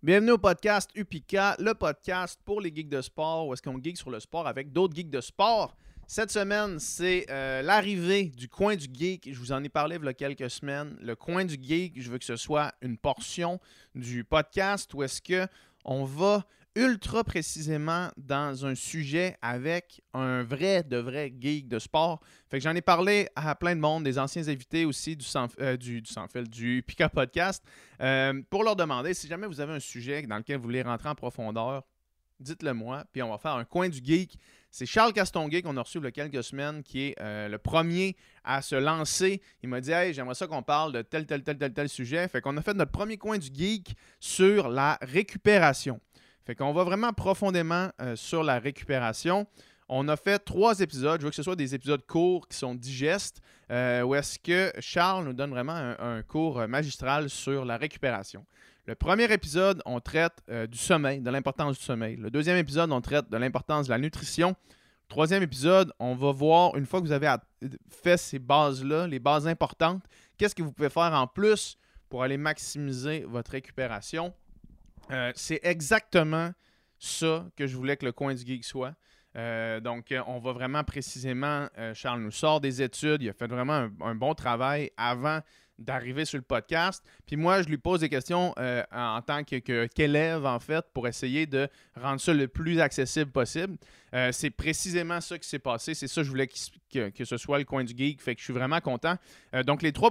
Bienvenue au podcast Upika, le podcast pour les geeks de sport, où est-ce qu'on geek sur le sport avec d'autres geeks de sport. Cette semaine, c'est euh, l'arrivée du coin du geek. Je vous en ai parlé il y a quelques semaines. Le coin du geek, je veux que ce soit une portion du podcast où est-ce que on va ultra précisément dans un sujet avec un vrai, de vrai geek de sport. Fait que j'en ai parlé à plein de monde, des anciens invités aussi du sans, euh, du, du, Pika Podcast, euh, pour leur demander si jamais vous avez un sujet dans lequel vous voulez rentrer en profondeur, dites-le moi, puis on va faire un coin du geek. C'est Charles Castonguay qu'on a reçu il y a quelques semaines, qui est euh, le premier à se lancer. Il m'a dit Hey, j'aimerais ça qu'on parle de tel, tel, tel, tel, tel sujet. Fait qu'on a fait notre premier coin du geek sur la récupération. Fait qu'on va vraiment profondément euh, sur la récupération. On a fait trois épisodes. Je veux que ce soit des épisodes courts qui sont digestes, euh, où est-ce que Charles nous donne vraiment un, cours magistral sur la récupération. Le premier épisode, on traite euh, du sommeil, de l'importance du sommeil. Le deuxième épisode, on traite de l'importance de la nutrition. Le troisième épisode, on va voir, une fois que vous avez fait ces bases-là, les bases importantes, qu'est-ce que vous pouvez faire en plus pour aller maximiser votre récupération? Euh, c'est exactement ça que je voulais que le coin du geek soit. Euh, donc, on va vraiment précisément, euh, Charles nous sort des études, il a fait vraiment un, bon travail avant d'arriver sur le podcast. Puis moi, je lui pose des questions euh, en tant qu'élève, que, en fait, pour essayer de rendre ça le plus accessible possible. Euh, c'est précisément ça qui s'est passé. C'est ça que je voulais que, ce soit le coin du geek. Fait que je suis vraiment content. Euh, donc, les trois,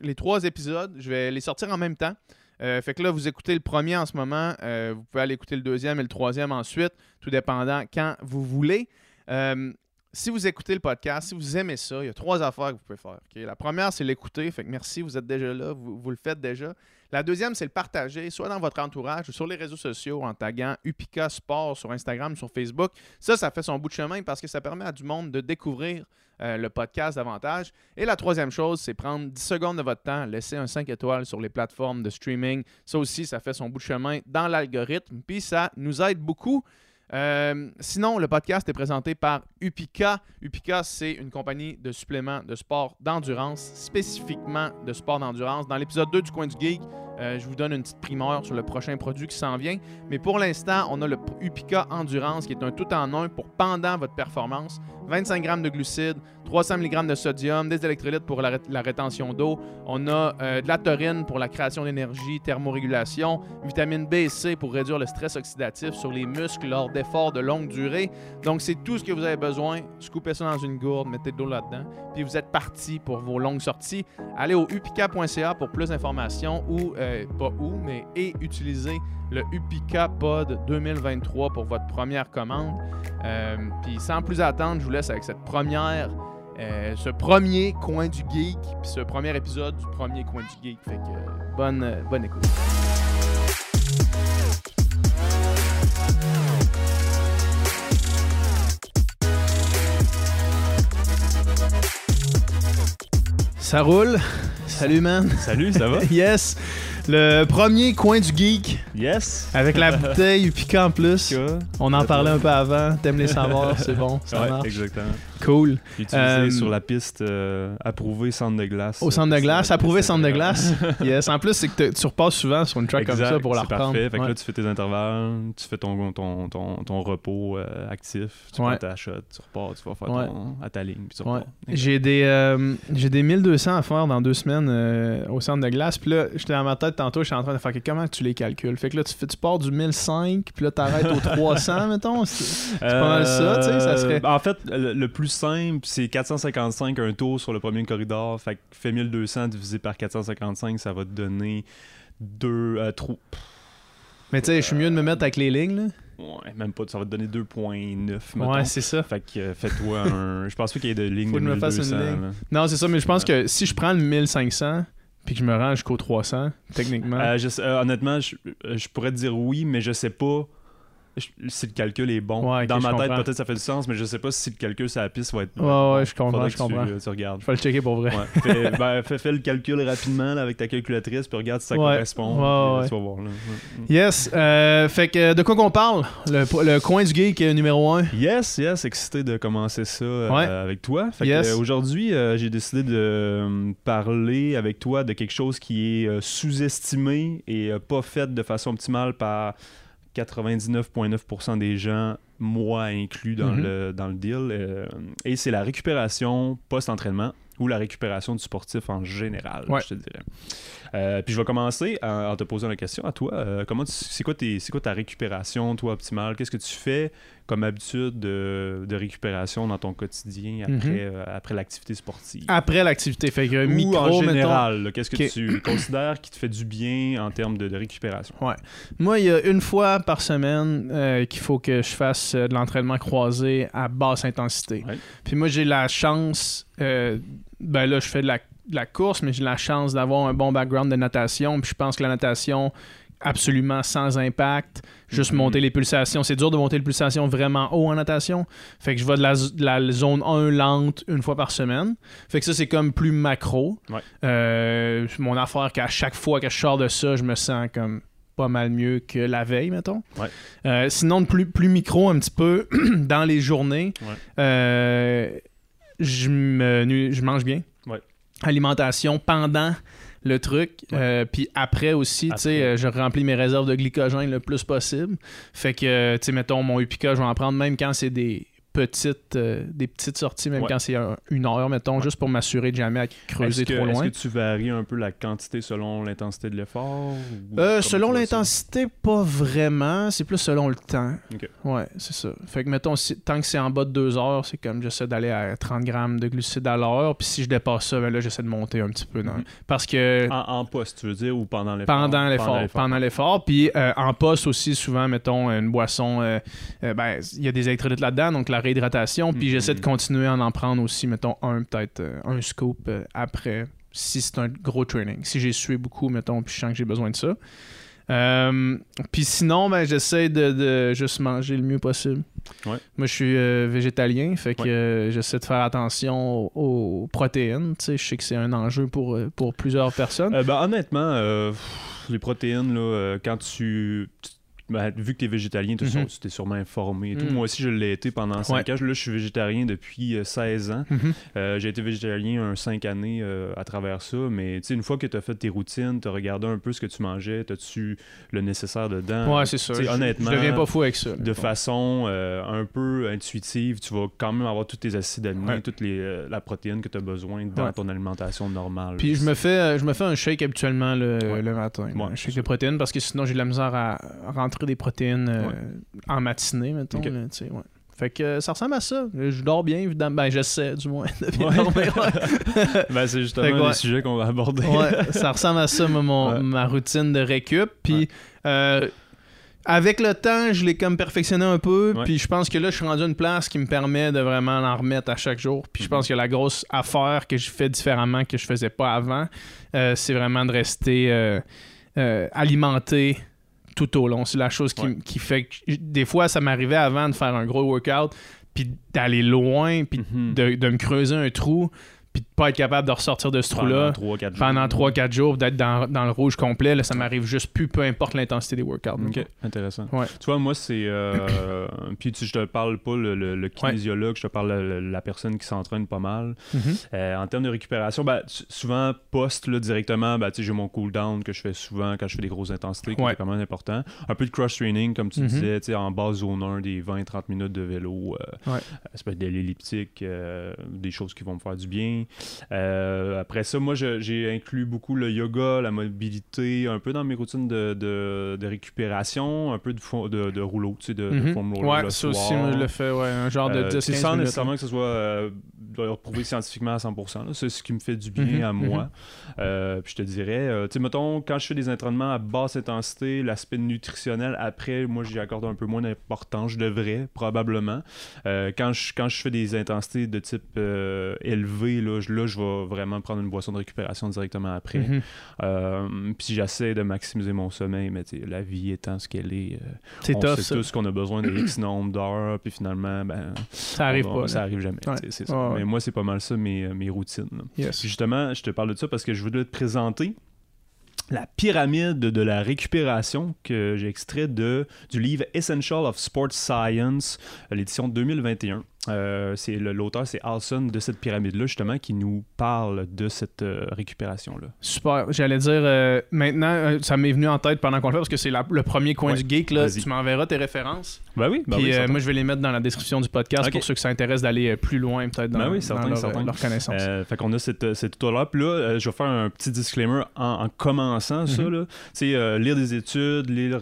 les trois épisodes, je vais les sortir en même temps. Euh, fait que là, vous écoutez le premier en ce moment. Euh, vous pouvez aller écouter le deuxième et le troisième ensuite, tout dépendant quand vous voulez. Euh, si vous écoutez le podcast, si vous aimez ça, il y a trois affaires que vous pouvez faire. La première, c'est l'écouter. Fait que merci, vous êtes déjà là, vous le faites déjà. La deuxième, c'est le partager, soit dans votre entourage ou sur les réseaux sociaux en taguant Upika Sport sur Instagram, sur Facebook. Ça, ça fait son bout de chemin parce que ça permet à du monde de découvrir euh, le podcast davantage. Et la troisième chose, c'est prendre 10 secondes de votre temps, laisser un 5 étoiles sur les plateformes de streaming. Ça aussi, ça fait son bout de chemin dans l'algorithme. Puis ça nous aide beaucoup. Euh, sinon, le podcast est présenté par Upika. Upika, c'est une compagnie de suppléments de sport d'endurance, spécifiquement de sport d'endurance. Dans l'épisode 2 du Coin du Geek, euh, je vous donne une petite primeur sur le prochain produit qui s'en vient. Mais pour l'instant, on a le Upika Endurance qui est un tout en un pour pendant votre performance. 25 grammes de glucides, 300 mg de sodium, des électrolytes pour la, rétention d'eau. On a euh, de la taurine pour la création d'énergie, thermorégulation, vitamine B et C pour réduire le stress oxydatif sur les muscles lors d'efforts de longue durée. Donc, c'est tout ce que vous avez besoin. Scoopez ça dans une gourde, mettez de l'eau là-dedans, puis vous êtes parti pour vos longues sorties. Allez au upika.ca pour plus d'informations ou, euh, pas où, mais et utilisez le Upika Pod 2023 pour votre première commande. Euh, puis sans plus attendre, je vous laisse avec cette première, euh, ce premier coin du geek, puis ce premier épisode du premier coin du geek. Fait que euh, bonne, bonne écoute. Ça roule? Salut man. Salut, ça va? yes. Le premier coin du geek. Yes. Avec la bouteille piquant en plus. On en parlait un peu avant. T'aimes les savoirs, c'est bon, ça ouais, marche. exactement. Cool. Utilisé Euh, sur la piste euh, approuvée centre de glace. Au centre de glace, approuvé centre de glace. yes. En plus, c'est que tu repasses souvent sur une track comme ça pour la reprendre. parfait. Fait que Ouais. là, tu fais tes intervalles, tu fais ton, ton, ton, ton repos euh, actif, tu Ouais. prends ta shot, tu repars, tu vas faire Ouais. ton, à ta ligne, puis tu repars. J'ai des, euh, j'ai des 1200 à faire dans deux semaines euh, au centre de glace. Puis là, j'étais dans ma tête tantôt, je suis en train de faire comment tu les calcules? Fait que là, tu, fais, tu pars du 1005, puis là, t'arrêtes au 300, mettons. C'est pas mal ça, tu sais, ça serait- En fait, le, le plus simple, c'est 455 un tour sur le premier corridor. Fait que fais 1200 divisé par 455, ça va te donner 2 à 3. Mais tu sais, je suis mieux de me mettre avec les lignes, là. Ouais, même pas, ça va te donner 2.9. mettons. Ouais, c'est ça. Fait que euh, fais-toi un. Je pense pas qu'il y ait de ligne Faut de que je me fasse une 1200, ligne. là. Non, c'est ça, mais je pense que si je prends le 1500 puis que je me rends jusqu'au 300, techniquement. Euh, je sais- euh, honnêtement, je, euh, je pourrais te dire oui, mais je sais pas si le calcul est bon. Ouais, Dans ma tête, comprends. peut-être ça fait du sens, mais je sais pas si le calcul sur la piste va être. Ouais, bon. ouais, je comprends, je que tu- comprends. Tu, regardes. Je vais le checker pour vrai. Ouais. Fais, ben, fais, fais le calcul rapidement là, avec ta calculatrice, puis regarde si ça Ouais. correspond. Ouais, puis, euh, ouais. tu vas voir, là. Yes. euh, fait que de quoi qu'on parle? Le, le coin du geek euh, numéro 1. Yes, yes, excité de commencer ça euh, avec toi. Fait que, Yes. euh, aujourd'hui, euh, j'ai décidé de euh, parler avec toi de quelque chose qui est euh, sous-estimé et euh, pas fait de façon optimale par 99,9% des gens, moi inclus dans, Mhm. le, dans le deal. euh, et c'est la récupération post-entraînement ou la récupération du sportif en général, Ouais. je te dirais. Euh, puis je vais commencer en, en te posant la question à toi. Euh, comment c'est quoi, quoi ta récupération, toi, optimale? Qu'est-ce que tu fais comme habitude de, de récupération dans ton quotidien après, Mhm. euh, après l'activité sportive? Après l'activité. Fait que Ou micro, en général, qu'est-ce que tu considères qui te fait du bien en termes de, de récupération? Moi, il y a une fois par semaine euh, qu'il faut que je fasse euh, de l'entraînement croisé à basse intensité. Ouais. Puis moi, j'ai la chance, euh, ben là, je fais de la, de la course, mais j'ai la chance d'avoir un bon background de natation. Puis je pense que la natation, absolument sans impact, juste Mhm. monter les pulsations. C'est dur de monter les pulsations vraiment haut en natation. Fait que je vais de la, de la zone 1 lente une fois par semaine. Fait que ça, c'est comme plus macro. Ouais. Euh, mon affaire qu'à chaque fois que je sors de ça, je me sens comme pas mal mieux que la veille, mettons. Ouais. Euh, sinon, de plus, plus micro un petit peu, dans les journées, Ouais. euh, je, me, je mange bien. Alimentation pendant le truc. Ouais. Euh, puis après aussi, tu sais, euh, je remplis mes réserves de glycogène le plus possible. Fait que, tu sais, mettons, mon Upica, je vais en prendre même quand c'est des petites, euh, des petites sorties, même Ouais. quand c'est un- une heure, mettons, Ouais. juste pour m'assurer de jamais creuser Est-ce que, trop est-ce loin. que tu varies un peu la quantité selon l'intensité de l'effort? Euh, selon l'intensité, pas vraiment. C'est plus selon le temps. Ok. Ouais, c'est ça. Fait que, mettons, si- tant que c'est en bas de 2 heures, c'est comme j'essaie d'aller à 30 grammes de glucides à l'heure. Puis si je dépasse ça, ben là, j'essaie de monter un petit peu. dans- Mhm. Parce que En, en poste, tu veux dire, ou pendant l'effort? pendant l'effort. Pendant l'effort. Puis euh, en poste aussi, souvent, mettons, une boisson, ben, il y a des électrolytes là-dedans, donc la réhydratation. Puis j'essaie de continuer à en prendre aussi, mettons, un, peut-être euh, un scoop euh, après, si c'est un gros training. Si j'ai sué beaucoup, mettons, puis je sens que j'ai besoin de ça. Euh, puis sinon, ben, j'essaie de, de juste manger le mieux possible. Ouais. Moi, je suis euh, végétalien, fait que Ouais. euh, j'essaie de faire attention aux, aux protéines. Tu sais, je sais que c'est un enjeu pour, pour plusieurs personnes. Ben, honnêtement, les protéines, là, quand tu. tu- ben, vu que tu es végétalien, tu t'es sûrement informé. et tout. Mhm. Moi aussi, je l'ai été pendant 5 ans. Là, je suis végétarien depuis euh, 16 ans. Mhm. Euh, J'ai été végétarien un 5 années euh, à travers ça. Mais une fois que tu as fait tes routines, tu as regardé un peu ce que tu mangeais, as-tu le nécessaire dedans? Ouais, c'est ça. Je- honnêtement, Je deviens pas fou avec ça. de façon euh, un peu intuitive, tu vas quand même avoir tous tes acides aminés, toute les, euh, la protéine que tu as besoin dans ton alimentation normale. Puis je me fais euh, je me fais un shake habituellement le, le matin. un shake de protéines parce que sinon j'ai de la misère à rentrer des protéines euh, Ouais. en matinée, mettons. Là, ouais. Fait que euh, ça ressemble à ça. Je dors bien, évidemment. Ben, j'essaie, du moins, de bien Ouais. dormir. Ouais. Ben, c'est justement les sujets qu'on va aborder. Ouais, ça ressemble à ça, moi, mon- ma routine de récup. Puis, euh, avec le temps, je l'ai comme perfectionné un peu. Puis, je pense que là, je suis rendu à une place qui me permet de vraiment en remettre à chaque jour. Puis, je pense que la grosse affaire que je fais différemment que je faisais pas avant, euh, c'est vraiment de rester euh, alimenté tout au long. C'est la chose qui, Ouais. qui fait que des fois, ça m'arrivait avant de faire un gros workout, puis d'aller loin, puis Mhm. de, de me creuser un trou, puis de pas être capable de ressortir de ce trou-là Pendant 3-4 jours. pendant 3-4 jours, d'être dans, dans le rouge complet, là, ça m'arrive juste plus, peu importe l'intensité des workouts. Ok, intéressant. Ouais. Tu vois, moi, c'est. euh, puis tu, je te parle pas le, le- le kinésiologue, je te parle la, la personne qui s'entraîne pas mal. Mhm. Euh, en termes de récupération, ben, souvent, post là, directement, ben, j'ai mon cool-down que je fais souvent quand je fais des grosses intensités, qui Ouais. est quand même important. Un peu de cross-training, comme tu Mhm. disais, en base zone 1, des 20-30 minutes de vélo. euh. Ça peut être de l'elliptique, euh, des choses qui vont me faire du bien. Euh, après ça, moi, j'ai inclus beaucoup le yoga, la mobilité, un peu dans mes routines de, de- de récupération, un peu de, de, de rouleau, tu sais, de, de Mhm. foam roller Ouais, le ça aussi, moi, je le fais, ouais, un genre de Euh, 10 c'est 15 sans nécessairement que ce soit euh, reprouver scientifiquement à 100%. là. C'est ce qui me fait du bien Mhm, à moi. Euh, puis je te dirais, tu sais, mettons, quand je fais des entraînements à basse intensité, l'aspect nutritionnel, après, moi, j'y accorde un peu moins d'importance. Je devrais, probablement. Quand, je, quand je fais des intensités de type élevé, là, je, là, je vais vraiment prendre une boisson de récupération directement après. Mhm. Euh, puis j'essaie de maximiser mon sommeil, mais la vie étant ce qu'elle est, euh, C'est on tough, sait ça. tous qu'on a besoin de X nombre d'heures, puis finalement, ben, Ça arrive on pas. Ça arrive jamais. Ouais. ça. Ouais. Mais moi, c'est pas mal ça, mes, mes routines. là. Yes. Puis justement, je te parle de ça parce que je voulais te présenter la pyramide de la récupération que j'ai extrait de, du livre Essential of Sports Science, l'édition 2021. Euh, c'est l'auteur, c'est Alson de cette pyramide-là, justement, qui nous parle de cette euh, récupération-là. Super. J'allais dire, euh, maintenant, ça m'est venu en tête pendant qu'on le fait parce que c'est le premier coin Ouais. du geek. Là. Tu m'enverras tes références. Ben oui, ben Puis oui, moi, je vais les mettre dans la description du podcast pour ceux qui s'intéressent d'aller plus loin, peut-être, dans, Ben oui, dans certain, leur, certain. euh, leur connaissance. Fait qu'on a cette, cette auteur-là. Puis là, je vais faire un petit disclaimer en, en commençant ça. Mhm. là. Euh, lire des études, lire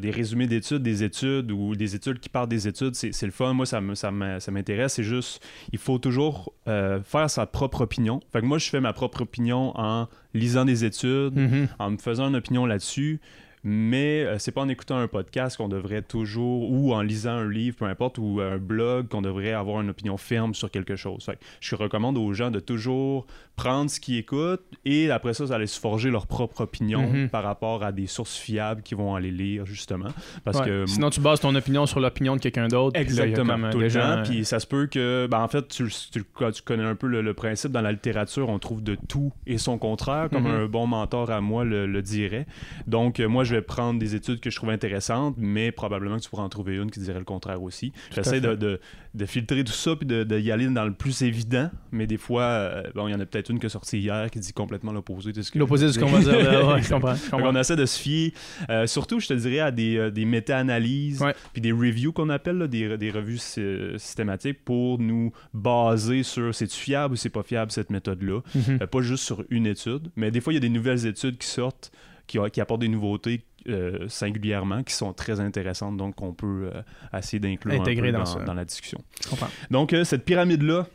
des résumés d'études, des études ou des études qui parlent des études, c'est c'est le fun. Moi, ça me- ça me- ça m'intéresse. C'est juste, il faut toujours euh, faire sa propre opinion. Fait que moi, je fais ma propre opinion en lisant des études, Mhm. en me faisant une opinion là-dessus. Mais euh, c'est pas en écoutant un podcast qu'on devrait toujours, ou en lisant un livre, peu importe, ou un blog, qu'on devrait avoir une opinion ferme sur quelque chose. Fait je recommande aux gens de toujours prendre ce qu'ils écoutent et après ça, ça allait se forger leur propre opinion Mhm. par rapport à des sources fiables qui vont aller lire, justement. Parce Ouais. que Sinon, tu bases ton opinion sur l'opinion de quelqu'un d'autre. là, Exactement, comme, euh, tout le gens, temps. euh, Puis ça se peut que, ben, en fait, tu, tu- tu connais un peu le, le principe dans la littérature, on trouve de tout et son contraire, comme Mhm. un bon mentor à moi le, le dirait. Donc, euh, moi, je vais prendre des études que je trouve intéressantes, mais probablement que tu pourras en trouver une qui dirait le contraire aussi. J'essaie de, de- de filtrer tout ça puis de, de y aller dans le plus évident, mais des fois, euh, bon, il y en a peut-être une qui est sortie hier qui dit complètement l'opposé de ce que L'opposé de ce qu'on va dire. là. Ouais, je comprends. je fait comprends. qu'on essaie de se fier, euh, surtout, je te dirais, à des, euh, des méta-analyses, Ouais. puis des reviews qu'on appelle, là, des, des revues sy- systématiques pour nous baser sur c'est-tu fiable ou c'est pas fiable cette méthode-là. Mhm. Euh, pas juste sur une étude, mais des fois, il y a des nouvelles études qui sortent, qui, qui apportent des nouveautés euh, singulièrement, qui sont très intéressantes, donc on peut euh, essayer d'inclure dans dans, ça. dans la discussion. Je comprends. Donc, euh, cette pyramide-là,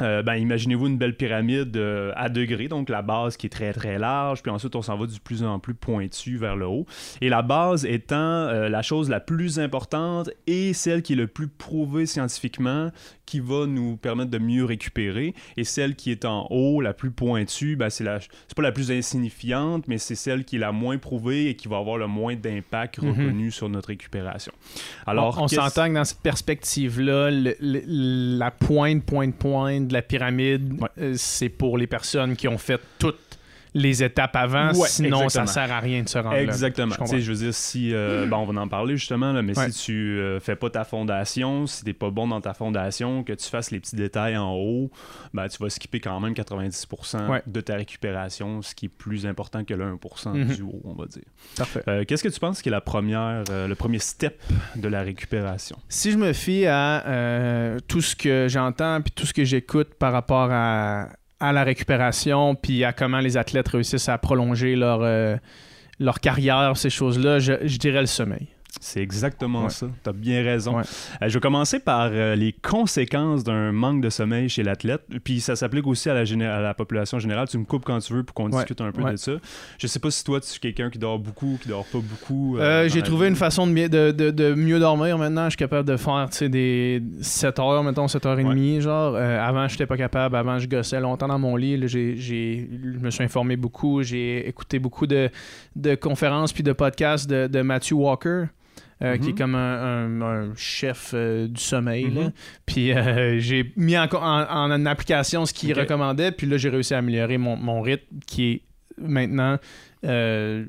euh, ben, imaginez-vous une belle pyramide euh, à degrés, donc la base qui est très très large, puis ensuite on s'en va du plus en plus pointu vers le haut. Et la base étant euh, la chose la plus importante et celle qui est le plus prouvée scientifiquement, qui va nous permettre de mieux récupérer. Et celle qui est en haut, la plus pointue, ben, c'est, la, c'est pas la plus insignifiante, mais c'est celle qui est la moins prouvée et qui va avoir le moins d'impact Mhm. reconnu sur notre récupération. Alors, on on s'entend que dans cette perspective-là, la pointe, pointe, pointe de la pyramide, Ouais. euh, c'est pour les personnes qui ont fait toutes les étapes avant. Ouais, sinon, exactement. ça sert à rien de se rendre là. Exactement. Je comprends. Tu sais, je veux dire, si. euh, ben, on va en parler justement, là, mais Ouais. si tu euh, fais pas ta fondation, si t'es pas bon dans ta fondation, que tu fasses les petits détails en haut, ben, tu vas skipper quand même 90% Ouais. de ta récupération, ce qui est plus important que le 1% Mhm. du haut, on va dire. Parfait. Euh, Qu'est-ce que tu penses qui est la première, euh, le premier step de la récupération? Si je me fie à euh, tout ce que j'entends puis tout ce que j'écoute par rapport à, à la récupération puis à comment les athlètes réussissent à prolonger leur, euh, carrière, ces choses-là, je dirais le sommeil. C'est exactement Ouais. ça. Tu as bien raison. Ouais. Euh, je vais commencer par euh, les conséquences d'un manque de sommeil chez l'athlète. Puis ça s'applique aussi à la, géné- à la population générale. Tu me coupes quand tu veux pour qu'on Ouais. discute un peu de ça. Je sais pas si toi, tu es quelqu'un qui dort beaucoup, qui dort pas beaucoup. euh, J'ai trouvé vie. une façon de, mi- de, de- de mieux dormir maintenant. Je suis capable de faire des 7 heures, mettons 7 heures et demie. Genre. Avant, je n'étais pas capable. Avant, je gossais longtemps dans mon lit. Là, j'ai- j'ai- je me suis informé beaucoup. J'ai écouté beaucoup de, de conférences puis de podcasts de Matthew Walker. Euh, qui est Mhm. comme un, un- un chef euh, du sommeil. là. Mhm. Puis euh, j'ai mis en, en, en application ce qu'il recommandait, puis là j'ai réussi à améliorer mon, mon rythme qui est maintenant, euh,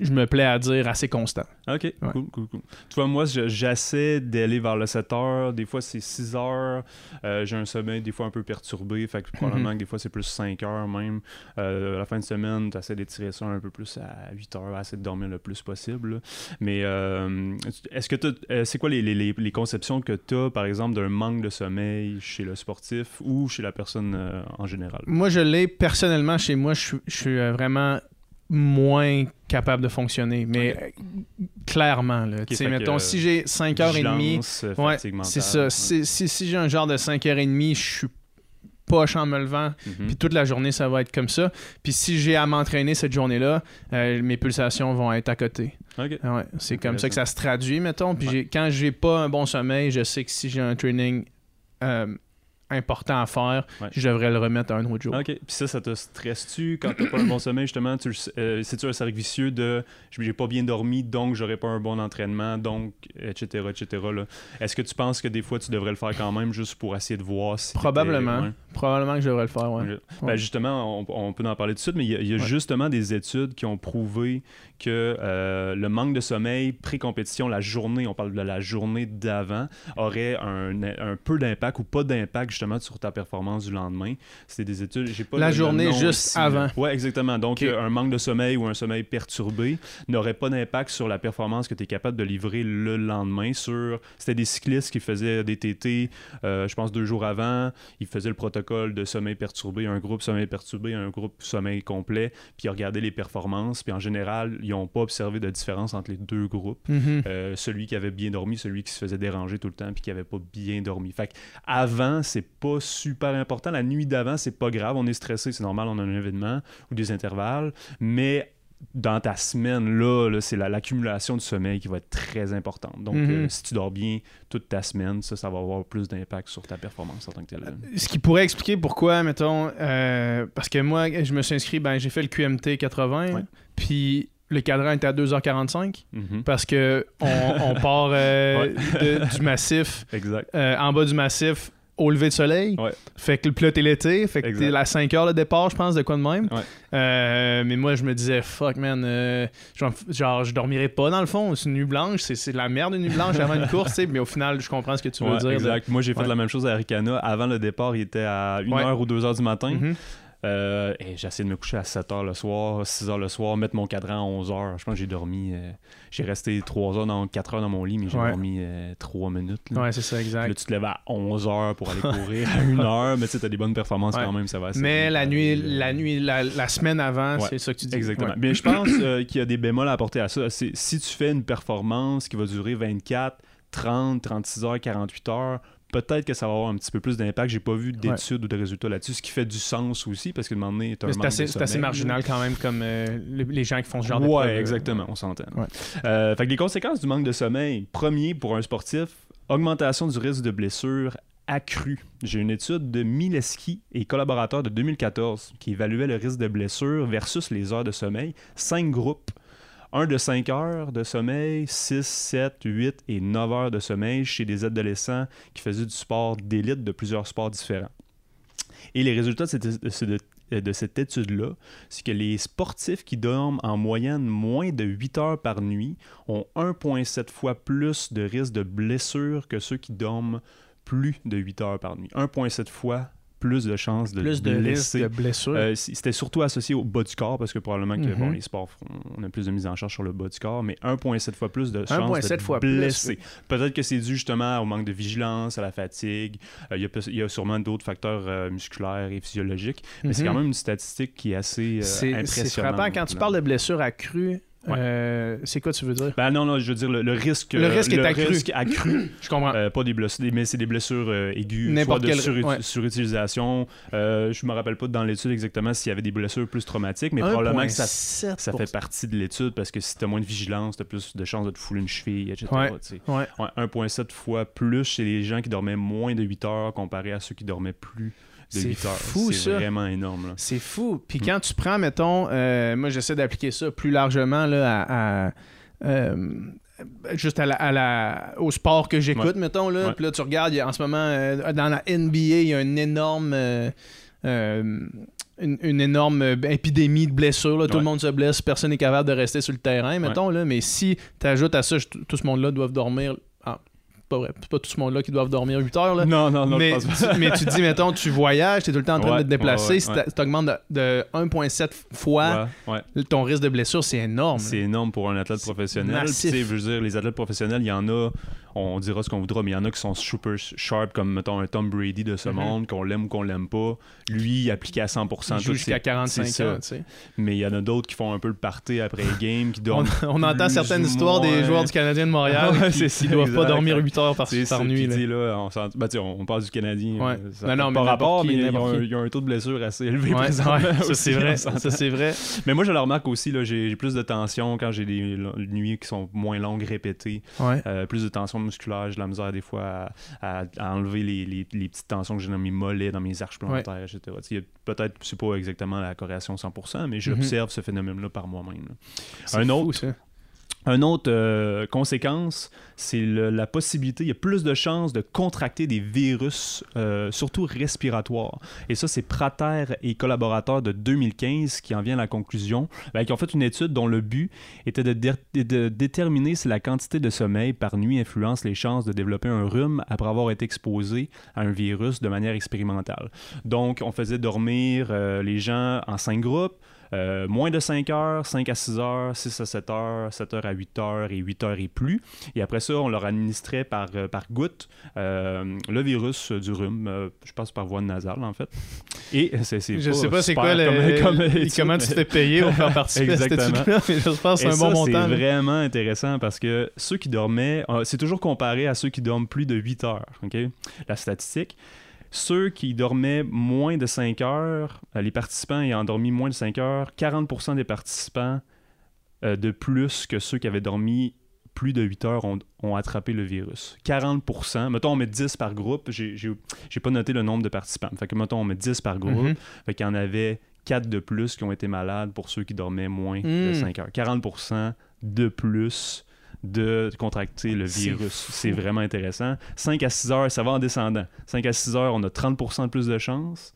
je me plais à dire, assez constant. Ok, cool, cool, cool. Tu vois, moi, je- j'essaie d'aller vers le 7 heures. Des fois, c'est 6 heures. Euh, J'ai un sommeil, des fois, un peu perturbé. Fait que probablement que des fois, c'est plus 5 heures même. Euh, la fin de semaine, tu essaies d'étirer ça un peu plus à 8 heures, à essayer de dormir le plus possible. là. Mais euh, est-ce que c'est quoi les, les- les- conceptions que tu as, par exemple, d'un manque de sommeil chez le sportif ou chez la personne euh, en général? Moi, je l'ai personnellement chez moi, je, suis- je suis vraiment moins capable de fonctionner, mais euh, clairement, là, mettons, que, si j'ai 5h30, Vigilance, euh, Ouais, c'est ça. Ouais. Si, si, si j'ai un genre de 5h30, je suis poche en me levant. Mhm. Puis toute la journée, ça va être comme ça. Puis si j'ai à m'entraîner cette journée-là, euh, mes pulsations vont être à côté. Ouais, c'est comme ça que ça se traduit, mettons. Puis quand j'ai pas un bon sommeil, je sais que si j'ai un training euh, important à faire, Ouais. je devrais le remettre à un autre jour. Ok, puis ça, ça te stresse-tu quand t'as pas un bon sommeil, justement? Tu, euh, C'est-tu un cercle vicieux de j'ai pas bien dormi, donc j'aurai pas un bon entraînement, donc, etc., etc. là? Est-ce que tu penses que des fois tu devrais le faire quand même juste pour essayer de voir si. Probablement. ouais. Probablement que je devrais le faire, ouais. Ben, justement, on, on peut en parler tout de suite, mais il y a, y justement des études qui ont prouvé que euh, le manque de sommeil pré-compétition, la journée, on parle de la journée d'avant, aurait un, un peu d'impact ou pas d'impact justement sur ta performance du lendemain. C'est des études, j'ai pas La journée juste ici, avant. Ouais, exactement. Donc, euh, un manque de sommeil ou un sommeil perturbé n'aurait pas d'impact sur la performance que tu es capable de livrer le lendemain. Sur, c'était des cyclistes qui faisaient des TT, euh, je pense deux jours avant, ils faisaient le protocole de sommeil perturbé, un groupe sommeil perturbé, un groupe sommeil complet, puis ils regardaient les performances, puis en général, ils n'ont pas observé de différence entre les deux groupes. Mhm. Euh, celui qui avait bien dormi, celui qui se faisait déranger tout le temps, puis qui avait pas bien dormi. Fait que avant, c'est pas super important. La nuit d'avant, c'est pas grave. On est stressé, c'est normal, on a un événement ou des intervalles, mais dans ta semaine, là, là, c'est la- l'accumulation de sommeil qui va être très importante. Donc, Mhm. euh, si tu dors bien toute ta semaine, ça, ça va avoir plus d'impact sur ta performance en tant que telle. Ce qui pourrait expliquer pourquoi, mettons, euh, parce que moi, je me suis inscrit, ben, j'ai fait le QMT 80, Ouais. puis le cadran était à 2h45, Mhm. parce que on, on part euh, Ouais. de- du massif, Exact. euh, en bas du massif, au lever de soleil. Ouais. Fait que le plot est l'été, fait que t'es à 5 heures le départ, je pense, de quoi de même. Ouais. Euh, mais moi, je me disais, fuck man, euh, genre, genre, je dormirais pas dans le fond. C'est une nuit blanche, c'est de la merde une nuit blanche avant une course, mais au final, je comprends ce que tu veux Ouais, dire. exact. Moi, j'ai fait la même chose à Aricana. Avant le départ, il était à 1h Ouais. ou 2h du matin. Mhm. Euh, et j'ai essayé de me coucher à 7h le soir, 6h le soir, mettre mon cadran à 11h. Je pense que j'ai dormi. euh, j'ai resté 3 heures dans 4 heures dans mon lit, mais j'ai Ouais. dormi 3 minutes. là. Ouais, c'est ça, Puis exact. Là, tu te lèves à 11h pour aller courir à 1h, mais tu sais, t'as des bonnes performances Ouais. quand même, ça va Mais vite. la nuit, Euh, la nuit, la, la semaine avant, Ouais, c'est ça que tu dis. Exactement. Mais je pense euh, qu'il y a des bémols à apporter à ça. C'est si tu fais une performance qui va durer 24, 30, 36 heures, 48 heures, peut-être que ça va avoir un petit peu plus d'impact. J'ai pas vu d'études ou de résultats là-dessus, ce qui fait du sens aussi parce que de un moment donné, c'est manque assez, de c'est assez marginal quand même, comme euh, les, gens qui font ce genre ouais, d'épreuve, euh, exactement, on s'entend. Ouais. Euh, fait que les conséquences du manque de sommeil, premier pour un sportif, augmentation du risque de blessure accrue. J'ai une étude de Mileski et collaborateurs de 2014 qui évaluait le risque de blessure versus les heures de sommeil. Cinq groupes. Un de 5 heures de sommeil, 6, 7, 8 et 9 heures de sommeil chez des adolescents qui faisaient du sport d'élite de plusieurs sports différents. Et les résultats de cette étude-là, c'est que les sportifs qui dorment en moyenne moins de 8 heures par nuit ont 1,7 fois plus de risque de blessure que ceux qui dorment plus de 8 heures par nuit. 1,7 fois plus de chances de plus de blesser. de blessure. Euh, C'était surtout associé au bas du corps parce que probablement que Mhm. bon, les sports, on a plus de mise en charge sur le bas du corps, mais 1,7 fois plus de chances 1,7 de fois blesser. Peut-être que c'est dû justement au manque de vigilance, à la fatigue. Euh, Il y, a y sûrement d'autres facteurs euh, musculaires et physiologiques, mais c'est quand même une statistique qui est assez impressionnante. c'est frappant quand tu parles de blessure accrue. Ouais. euh, c'est quoi tu veux dire? Ben non, non, je veux dire le, le risque. Le risque est accru. risque accru. Je comprends. Euh, pas des blessures, mais c'est des blessures euh, aiguës, soit N'importe de quel- sur- ouais. surutilisation. Euh, je me rappelle pas dans l'étude exactement s'il y avait des blessures plus traumatiques, mais probablement que ça, 1,7 ça fait partie de l'étude parce que si tu as moins de vigilance, tu as plus de chances de te fouler une cheville, etc. Ouais, 1,7 fois plus chez les gens qui dormaient moins de 8 heures comparé à ceux qui dormaient plus de C'est 8 heures. fou, c'est vraiment énorme. C'est fou. Puis Mm. quand tu prends, mettons, euh, moi j'essaie d'appliquer ça plus largement là, à, à, euh, juste à la, à la- au sport que j'écoute, Ouais. mettons. Là. Puis là, tu regardes, a- en ce moment, euh, dans la NBA, il y a une énorme. une, une énorme épidémie de blessures. là. Tout Ouais. le monde se blesse, personne n'est capable de rester sur le terrain, mettons. Là. Mais si tu ajoutes à ça, tout ce monde-là doit dormir. Pas vrai, c'est pas tout ce monde-là qui doit dormir 8 heures. Là. Non, non, non, mais, je pense pas. tu, mais tu dis, mettons, tu voyages, tu es tout le temps en train Ouais, de te déplacer, ouais, si ouais. tu augmentes de, de 1,7 fois ton risque de blessure, c'est énorme. C'est énorme pour un athlète professionnel. Massif. tu sais, je veux dire, les athlètes professionnels, il y en a. on dira ce qu'on voudra, mais il y en a qui sont super sharp, comme mettons un Tom Brady de ce Mhm. monde, qu'on l'aime ou qu'on l'aime pas. Lui, il appliquait à 100% Il joue toutes jusqu'à ses- 45 c'est ans, ça. tu sais. Mais il y en a d'autres qui font un peu le party après les games, qui On, dorment. on entend certaines histoires des joueurs du Canadien de Montréal ouais, qui, qui doivent pas dormir 8 heures par, par nuit. là. là, on, ben, on parle du Canadien. Ouais. euh, Ça Non, non, pas rapport, mais il y, a un- taux de blessure assez élevé Ouais, ça c'est vrai. Ça c'est vrai. Mais moi, je le remarque aussi, j'ai plus de tension quand j'ai des nuits qui sont moins longues, répétées. Euh, plus de tension musculaire, j'ai de la misère des fois à, à- à enlever les, les- les petites tensions que j'ai dans mes mollets, dans mes arches plantaires, etc. Y a Peut-être, c'est pas exactement la corrélation 100%, mais j'observe ce phénomène-là par moi-même. Un fou, autre, ça. Une autre euh, conséquence, c'est la possibilité, il y a plus de chances de contracter des virus, euh, surtout respiratoires. Et ça, c'est Prater et collaborateurs de 2015 qui en viennent à la conclusion, ben, qui ont fait une étude dont le but était de déterminer si la quantité de sommeil par nuit influence les chances de développer un rhume après avoir été exposé à un virus de manière expérimentale. Donc, on faisait dormir euh, les gens en cinq groupes. Euh, moins de 5 heures, 5 à 6 heures, 6 à 7 heures, 7 heures à 8 heures et 8 heures et plus. Et après ça, on leur administrait par, euh, par goutte euh, le virus du rhume, euh, je passe par voie nasale en fait. Et c'est, c'est Je sais pas c'est quoi le, comme- comment tu mais- te fais payer pour faire participer à cette Exactement. mais j'espère que c'est un ça, bon montant. c'est vraiment intéressant parce que ceux qui dormaient, euh, c'est toujours comparé à ceux qui dorment plus de 8 heures, OK? La statistique. Ceux qui dormaient moins de 5 heures, euh, les participants ayant dormi moins de 5 heures, 40% des participants euh, de plus que ceux qui avaient dormi plus de 8 heures ont, ont attrapé le virus. 40%, mettons on met 10 par groupe, j'ai pas noté le nombre de participants. Fait que mettons on met 10 par groupe, Mhm. fait qu'il y en avait 4 de plus qui ont été malades pour ceux qui dormaient moins de Mm. 5 heures. 40% de plus de contracter le virus. C'est vraiment intéressant. 5 à 6 heures, ça va en descendant. 5 à 6 heures, on a 30% de plus de chances.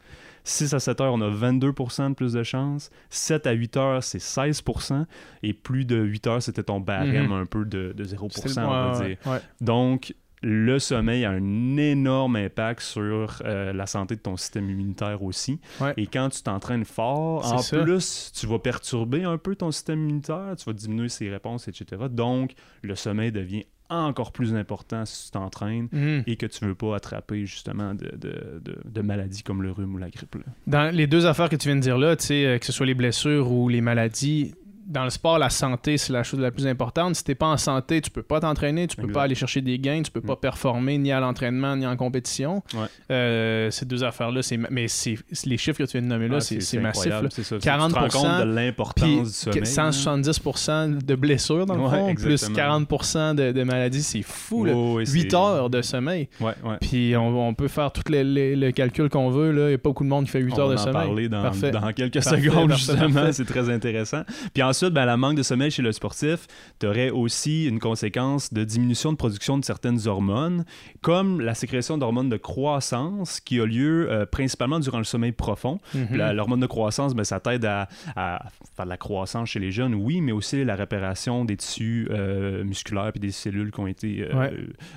6 à 7 heures, on a 22% de plus de chances. 7 à 8 heures, c'est 16%. Et plus de 8 heures, c'était ton barème Mhm. un peu de, de 0%, C'était le- on va dire. ouais. Donc, le sommeil a un énorme impact sur euh, la santé de ton système immunitaire aussi. Ouais. Et quand tu t'entraînes fort, en ça. plus, tu vas perturber un peu ton système immunitaire, tu vas diminuer ses réponses, etc. Donc, le sommeil devient encore plus important si tu t'entraînes Mhm. et que tu veux pas attraper justement de, de- de- de maladies comme le rhume ou la grippe. là. Dans les deux affaires que tu viens de dire là, euh, que ce soit les blessures ou les maladies, dans le sport, la santé, c'est la chose la plus importante. Si t'es pas en santé, tu peux pas t'entraîner, tu peux Exact. pas aller chercher des gains, tu peux pas Mm. performer ni à l'entraînement ni en compétition. Ouais. Euh, ces deux affaires-là, c'est ma- mais c'est les chiffres que tu viens de nommer là, Ah, c'est massif. là. ça. 40%, tu te rends compte de l'importance du sommeil. que- là. 170% de blessures dans le Ouais, fond, plus exactement. 40% de, de maladies, c'est fou. Oh, oui, 8 c'est- heures de sommeil. Ouais. Puis on, on peut faire tout les, les- le calcul qu'on veut. Il n'y a pas beaucoup de monde qui fait 8 On heures va de en sommeil. parler dans, dans quelques Parfait, secondes, parfait, justement. C'est très intéressant. Puis ensuite, ben, la manque de sommeil chez le sportif, tu aurais aussi une conséquence de diminution de production de certaines hormones, comme la sécrétion d'hormones de croissance qui a lieu euh, principalement durant le sommeil profond. Mhm. L'hormone de croissance, ben, ça t'aide à, à faire de la croissance chez les jeunes, oui, mais aussi la réparation des tissus euh, musculaires puis des cellules qui ont été euh, Ouais.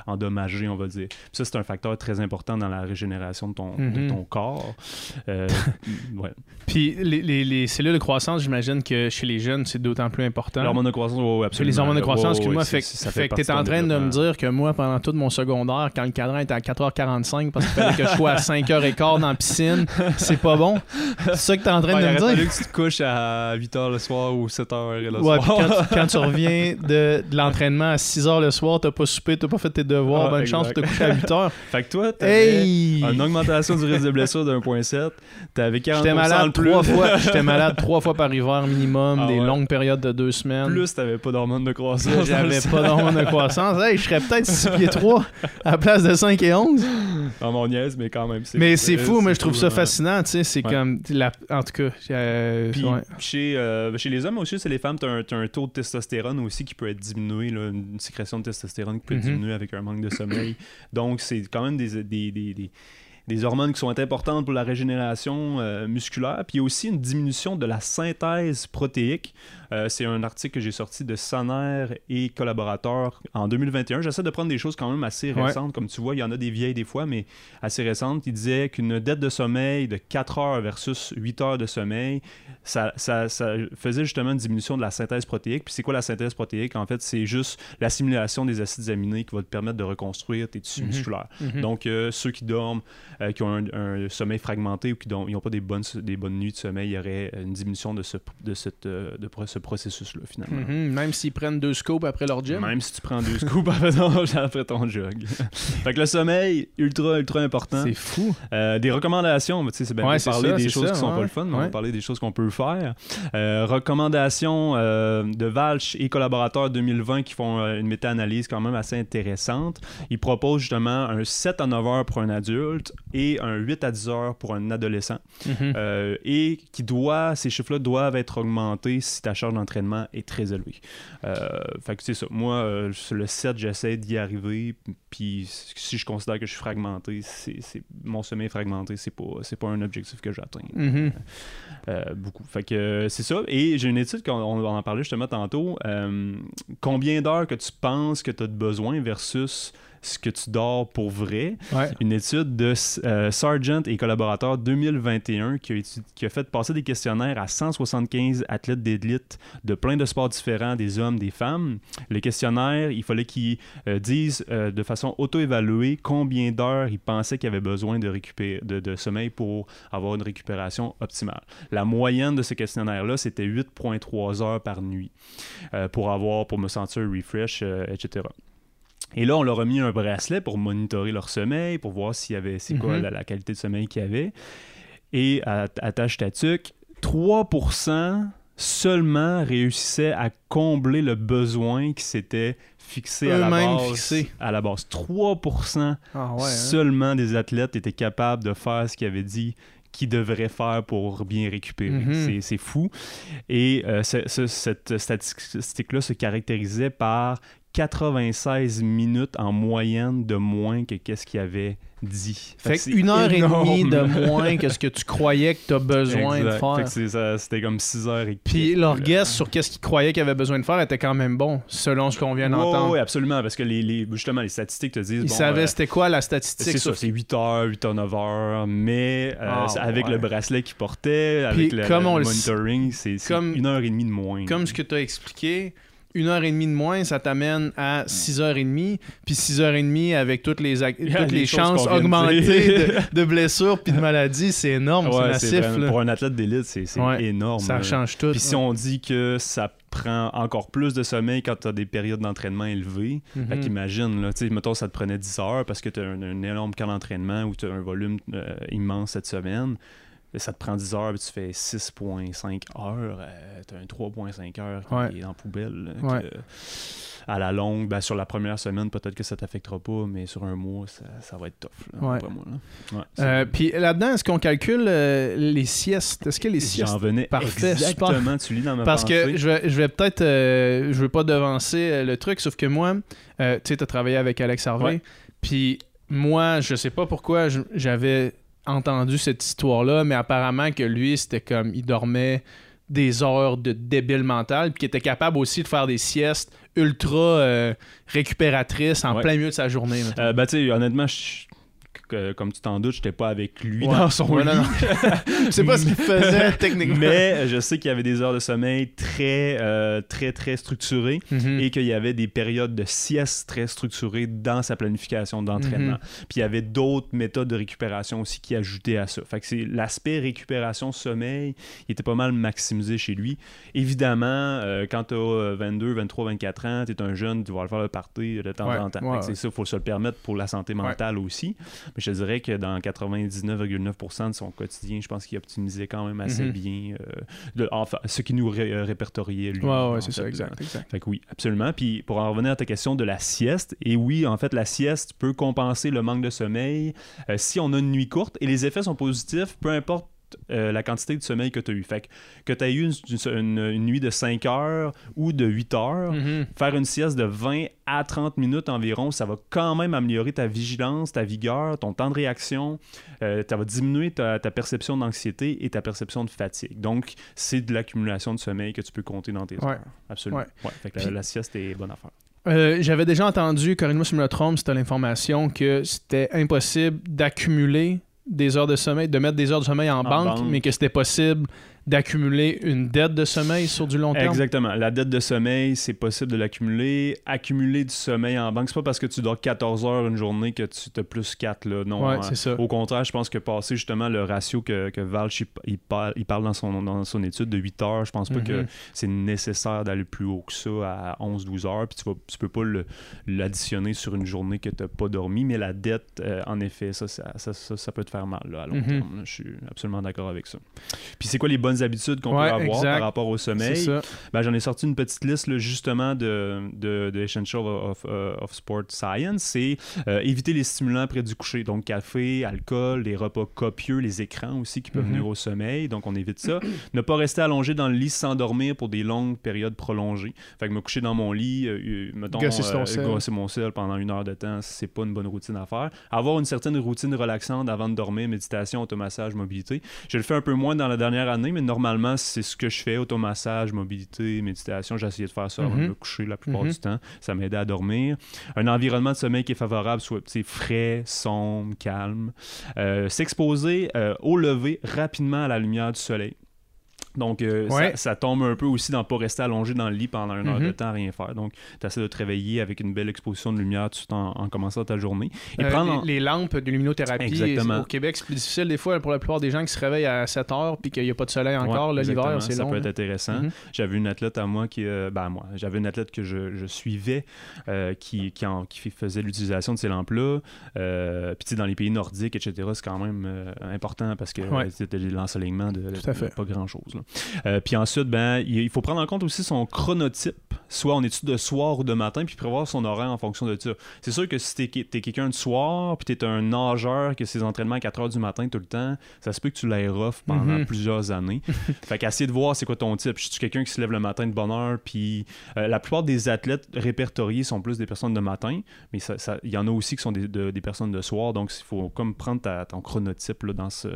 endommagées, on va dire. Puis ça, c'est un facteur très important dans la régénération de ton, de Mhm. ton corps. Ouais. Puis les, les- les cellules de croissance, j'imagine que chez les jeunes, c'est d'autant plus important. L'hormone de croissance, oui, absolument. les hormones de croissance, Ouais, que ouais, moi, c'est- fait, que partie t'es en train de me dire que moi, pendant tout mon secondaire, quand le cadran était à 4h45 parce qu'il fallait que je sois à 5h15 dans la piscine, c'est pas bon. C'est ça que t'es en train de me dire? que tu te couches à 8h le soir ou 7h le soir. quand, tu- tu reviens de, de l'entraînement à 6h le soir, t'as pas soupé, t'as pas fait tes devoirs, Ah, bonne chance pour te coucher à 8h. fait que toi, t'avais une augmentation du risque de blessure de 1.7, t'avais 40% J'étais malade trois fois. J'étais malade trois fois par hiver minimum, Ah des ouais. Périodes de deux semaines. Plus t'avais pas d'hormones de croissance. J'avais pas d'hormones de croissance. Hey, je serais peut-être 6 pieds 3 à la place de 5 et 11. Dans mon niaise, mais quand même. Mais c'est fou, mais je trouve ça vraiment- fascinant, tu sais, c'est Ouais. comme la... en tout cas, euh, Puis ouais. chez, euh, chez les hommes aussi, c'est les femmes, t'as un, un taux de testostérone aussi qui peut être diminué, là, une sécrétion de testostérone qui peut être Mhm. diminuée avec un manque de sommeil. Donc, c'est quand même des, des, des, des- des hormones qui sont importantes pour la régénération euh, musculaire. Puis il y a aussi une diminution de la synthèse protéique. Euh, c'est un article que j'ai sorti de Sonner et collaborateurs en 2021. J'essaie de prendre des choses quand même assez récentes. Comme tu vois, il y en a des vieilles des fois, mais assez récentes. Il disait qu'une dette de sommeil de 4 heures versus 8 heures de sommeil, ça, ça, ça, faisait justement une diminution de la synthèse protéique. Puis c'est quoi la synthèse protéique? En fait, c'est juste l'assimilation des acides aminés qui va te permettre de reconstruire tes tissus Mhm. musculaires. Mhm. Donc, euh, ceux qui dorment, euh, qui ont un, un sommeil fragmenté ou qui n'ont pas des bonnes, des bonnes nuits de sommeil, il y aurait une diminution de ce, de cette, euh, de ce processus-là, finalement. Mhm. Même s'ils prennent deux scopes après leur gym. Même si tu prends deux scoops après ton, après ton jog. fait que le sommeil, ultra, ultra important. C'est fou. Euh, des recommandations, tu sais, c'est bien Ouais, parler ça, des choses ça, qui sont ouais, pas le fun, mais on va ouais. parler des choses qu'on peut faire. Euh, recommandations euh, de Valch et collaborateurs 2020 qui font une méta-analyse quand même assez intéressante. Ils proposent justement un 7 à 9 heures pour un adulte et un 8 à 10 heures pour un adolescent. Mhm. Euh, et qui doit, ces chiffres-là doivent être augmentés si ta charge d'entraînement est très élevée. Euh, fait que c'est ça. Moi, euh, sur le 7, j'essaie d'y arriver. Puis si je considère que je suis fragmenté, c'est, mon sommeil fragmenté, c'est pas, c'est pas un objectif que j'atteins. Mhm. Euh, beaucoup. Fait que c'est ça. Et j'ai une étude, qu'on on en parlait justement tantôt. combien d'heures que tu penses que tu as de besoin versus ce que tu dors pour vrai? Ouais. Une étude de euh, Sargent et collaborateurs 2021 qui a, étu- qui a fait passer des questionnaires à 175 athlètes d'élite de plein de sports différents, des hommes, des femmes. Le questionnaire, il fallait qu'ils euh, disent euh, de façon auto-évaluée combien d'heures ils pensaient qu'ils avaient besoin de, récupérer, de, de sommeil pour avoir une récupération optimale. La moyenne de ce questionnaire-là, c'était 8,3 heures par nuit euh, pour avoir, pour me sentir refresh, etc. Et là, on leur a mis un bracelet pour monitorer leur sommeil, pour voir s'il y avait, c'est quoi Mhm. la, la qualité de sommeil qu'il y avait. Et à, à tâche tatuc, 3% seulement réussissaient à combler le besoin qui s'était fixé à la, base, fixé. à la base. 3% Ah ouais. hein. seulement des athlètes étaient capables de faire ce qu'ils avaient dit qu'ils devraient faire pour bien récupérer. Mhm. C'est- C'est fou. Et euh, ce- ce- cette statistique-là se caractérisait par 96 minutes en moyenne de moins que qu'est-ce qu'il avait dit. Fait que c'est qu'une heure et demie de moins que ce que tu croyais que tu as besoin Exact. de Fait faire. que C'était comme 6 heures et Puis leur guess sur qu'est-ce qu'ils croyaient qu'ils avaient besoin de faire était quand même bon, selon ce qu'on vient d'entendre. Oui, absolument, parce que les, les- justement, les statistiques te disent... Ils bon, savaient euh, c'était quoi la statistique. C'est ça, c'est 8 heures, 8 à 9 heures, mais euh, Ah, avec ouais. le bracelet qu'il portait, avec le, comme le on le monitoring, c'est c'est comme- une heure et demie de moins. Comme ce que tu as expliqué, une heure et demie de moins, ça t'amène à 6 heures et demie. Puis 6 heures et demie avec toutes les, toutes les chances augmentées de, de blessures puis de maladies, c'est énorme, Ouais, c'est massif. vraiment- pour un athlète d'élite, c'est Ouais, énorme. Ça change tout. Puis si on dit que ça prend encore plus de sommeil quand tu as des périodes d'entraînement élevées. Fait qu'imagine, là, tu sais, mettons, ça te prenait 10 heures parce que tu as un, un énorme camp d'entraînement ou tu as un volume euh, immense cette semaine. Ça te prend 10 heures, puis tu fais 6,5 heures. tu as un 3,5 heures qui Ouais. est en poubelle. là, Ouais. que, à la longue, ben, sur la première semaine, peut-être que ça t'affectera pas, mais sur un mois, ça, ça va être tough. Là, Ouais. moi, Euh, puis là-dedans, est-ce qu'on calcule euh, les siestes? Est-ce que les siestes J'en venais Parfait, exactement, tu lis dans ma Parce que je vais, je vais peut-être. euh, je veux pas devancer euh, le truc, sauf que moi, euh, tu sais, tu as travaillé avec Alex Harvey. Puis moi, je sais pas pourquoi j'avais entendu cette histoire-là, mais apparemment que lui, c'était comme. Il dormait des heures de débile mental, puis qu'il était capable aussi de faire des siestes ultra euh, récupératrices en Ouais. plein milieu de sa journée. Euh, ben, tu sais, honnêtement, je- que- comme tu t'en doutes, j'étais pas avec lui Ouais. dans son Ouais, lit. sais pas ce qu'il faisait techniquement. Mais je sais qu'il y avait des heures de sommeil très, euh, très, très structurées Mhm. et qu'il y avait des périodes de sieste très structurées dans sa planification d'entraînement. Mhm. Puis il y avait d'autres méthodes de récupération aussi qui ajoutaient à ça. Fait que c'est l'aspect récupération-sommeil, il était pas mal maximisé chez lui. Évidemment, euh, quand tu as 22, 23, 24 ans, tu es un jeune, tu vas le faire le party de temps Ouais, en temps. c'est ça, il faut se le permettre pour la santé mentale aussi. Mais je dirais que dans 99,9% de son quotidien, je pense qu'il optimisait quand même assez Mhm. bien euh, enfin, ce qui nous ré- euh, répertoriait lui. Ouais, ouais, c'est ça, exact. exact. Fait que oui, absolument. Puis pour en revenir à ta question de la sieste, et oui, en fait, la sieste peut compenser le manque de sommeil euh, si on a une nuit courte et les effets sont positifs, peu importe euh, la quantité de sommeil que tu as eu. Fait que, que tu aies eu une, une, nuit de 5 heures ou de 8 heures, Mhm. faire une sieste de 20 à 30 minutes environ, ça va quand même améliorer ta vigilance, ta vigueur, ton temps de réaction. Euh, ça va diminuer ta, ta perception d'anxiété et ta perception de fatigue. Donc, c'est de l'accumulation de sommeil que tu peux compter dans tes Ouais. heures. Absolument. Ouais. Ouais. Fait que la, sieste est bonne affaire. Euh, J'avais déjà entendu, corrige-moi si je me trompe, c'était l'information que c'était impossible d'accumuler des heures de sommeil, de mettre des heures de sommeil en, En banque, banque. mais que c'était possible d'accumuler une dette de sommeil sur du long terme? Exactement. La dette de sommeil, c'est possible de l'accumuler. Accumuler du sommeil en banque, c'est pas parce que tu dors 14 heures une journée que tu as plus 4. Là. Non, Ouais, hein. c'est ça. Au contraire, je pense que passer justement le ratio que, que Valch il, parle, il parle dans, son, dans son étude de 8 heures, je pense pas que Mhm. c'est nécessaire d'aller plus haut que ça à 11-12 heures. Puis tu, vas, tu peux pas l'additionner sur une journée que tu n'as pas dormi. Mais la dette, euh, en effet, ça ça, ça, ça- ça peut te faire mal là, à long Mhm. terme. Je suis absolument d'accord avec ça. Puis c'est quoi les bonnes habitudes qu'on Ouais, peut avoir exact. par rapport au sommeil? Ben, J'en ai sorti une petite liste là, justement de, de, de Essential of, euh, of Sport Science. C'est euh, éviter les stimulants près du coucher. Donc café, alcool, les repas copieux, les écrans aussi qui peuvent Mhm. nuire au sommeil. Donc on évite ça. ne pas rester allongé dans le lit sans dormir pour des longues périodes prolongées. Fait que me coucher dans mon lit, euh, euh, mettons, gosser mon sel pendant une heure de temps, c'est pas une bonne routine à faire. Avoir une certaine routine relaxante avant de dormir, méditation, automassage, mobilité. Je le fais un peu moins dans la dernière année, mais normalement, c'est ce que je fais, automassage, mobilité, méditation. Essayé de faire ça avant de Mhm. me coucher la plupart Mhm. du temps. Ça m'aidait à dormir. Un environnement de sommeil qui est favorable, soit frais, sombre, calme. Euh, S'exposer euh, au lever rapidement à la lumière du soleil. Donc, euh, Ouais. ça, ça tombe un peu aussi dans pas rester allongé dans le lit pendant une heure Mhm. de temps à rien faire. Donc, tu essaies de te réveiller avec une belle exposition de lumière tout en, en commençant ta journée. Et Euh, prendre en- les, les lampes de luminothérapie Exactement. au Québec, c'est plus difficile des fois pour la plupart des gens qui se réveillent à 7 heures puis qu'il n'y a pas de soleil encore. Ouais, là, L'hiver, Ça long. peut être intéressant. Mhm. J'avais une athlète à moi qui. euh, ben, moi, j'avais une athlète que je, je suivais euh, qui, qui, en- qui faisait l'utilisation de ces lampes-là. Puis, tu sais, dans les pays nordiques, etc., c'est quand même important parce que Ouais. c'était l'ensoleillement de pas grand-chose. Euh, puis ensuite, ben, il il faut prendre en compte aussi son chronotype. Soit on est de soir ou de matin, puis prévoir son horaire en fonction de ça. C'est sûr que si t'es es, quelqu'un de soir, puis t'es un nageur qui a ses entraînements à 4 heures du matin tout le temps, ça se peut que tu l'ailles rough pendant Mhm. plusieurs années. fait qu'essayer de voir c'est quoi ton type. Je suis quelqu'un qui se lève le matin de bonne heure, puis euh, la plupart des athlètes répertoriés sont plus des personnes de matin, mais ça- ça- il y en a aussi qui sont des, de- des personnes de soir, donc il faut comme prendre ta- ton chronotype là, dans ce,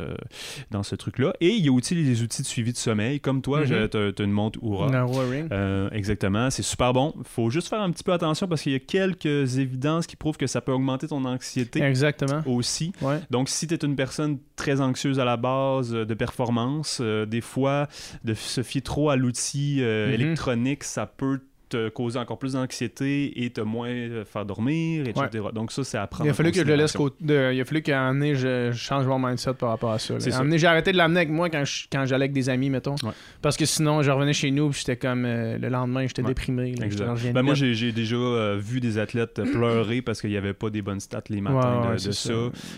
dans ce truc-là. Et il y a aussi les outils de suivi de sommeil, comme toi, Mhm. tu as, une montre Oura. Dans Oura Ring. Euh, exactement, c'est super bon. faut juste faire un petit peu attention parce qu'il y a quelques évidences qui prouvent que ça peut augmenter ton anxiété Exactement. aussi. Ouais. Donc, si tu es une personne très anxieuse à la base euh, de performance, euh, des fois, de se fier trop à l'outil euh, Mhm. électronique, ça peut te causer encore plus d'anxiété et te moins euh, faire dormir, etc. Donc, ça, c'est à prendre Il a fallu que je le laisse de- Il a fallu qu'à un donné, je change mon mindset par rapport à ça. j'ai arrêté de l'amener avec moi quand je- quand j'allais avec des amis, mettons. Ouais. Parce que sinon, je revenais chez nous puis j'étais comme euh, le lendemain, j'étais Ouais. déprimé. là. De Ben, moi, j'ai déjà euh, vu des athlètes pleurer parce qu'il n'y avait pas des bonnes stats les matins de, ça. ça.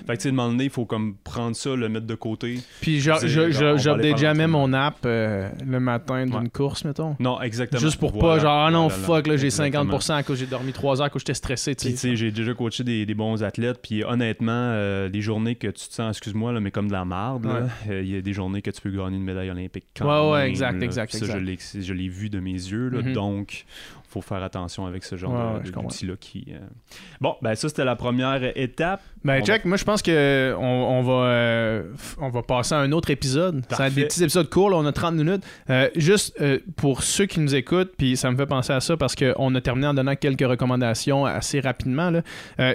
Fait que, tu sais, donné, il faut comme prendre ça, le mettre de côté. Puis j'update jamais mon app euh, le matin d'une course, mettons. Non, exactement. Juste pour Voilà. pas, genre, ah non, Voilà. fuck, là, j'ai Exactement. 50% à cause j'ai dormi 3 heures, à cause j'étais stressé, tu sais. j'ai déjà coaché des, des bons athlètes, puis honnêtement, euh, des journées que tu te sens, excuse-moi, là, mais comme de la marde, euh, il y a des journées que tu peux gagner une médaille olympique quand Ouais, ouais, même, exact, exact, Ça, exact. je l'ai- vu de mes yeux, là, Mhm. donc faut faire attention avec ce genre Ouais, de- d'outils-là qui... euh, Bon, ben ça, c'était la première étape. Ben, On Jack, moi, je pense que on, on va, euh, on va passer à un autre épisode. Ça va être des Parfait. petits épisodes courts, là, on a 30 minutes. Euh, juste pour ceux qui nous écoutent, puis ça me fait penser à ça parce qu'on a terminé en donnant quelques recommandations assez rapidement. là.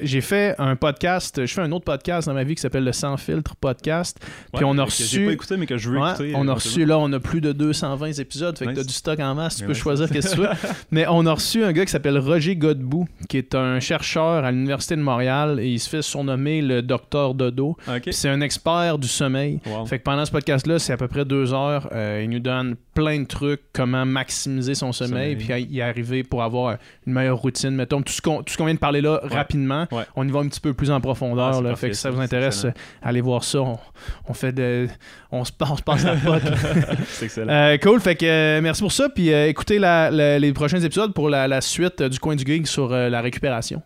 J'ai fait un podcast, je fais un autre podcast dans ma vie qui s'appelle le Sans Filtre Podcast. Puis on a reçu- pas écouté, mais que je veux Ouais, écouter. on a reçu, là, on a plus de 220 épisodes, fait que Nice. t'as du stock en masse, tu Mais peux ouais, choisir ce que tu veux. Mais on a reçu un gars qui s'appelle Roger Godbout, qui est un chercheur à l'Université de Montréal, et il se fait surnommer le docteur Dodo. C'est un expert du sommeil. Wow. Fait que pendant ce podcast-là, c'est à peu près deux heures. Euh, il nous donne plein de trucs, comment maximiser son sommeil, puis y arriver pour avoir une meilleure routine. Mettons, tout ce qu'on vient de parler là, rapidement, Ouais. on y va un petit peu plus en profondeur. Ah, c'est là. parfait, fait que si ça vous intéresse, euh, allez voir ça. On, on fait de... On se, on se passe la pote. C'est excellent. Euh, cool, fait que euh, merci pour ça. Puis écoutez la- la- les prochains épisodes pour la, suite du coin du gig sur euh, la récupération.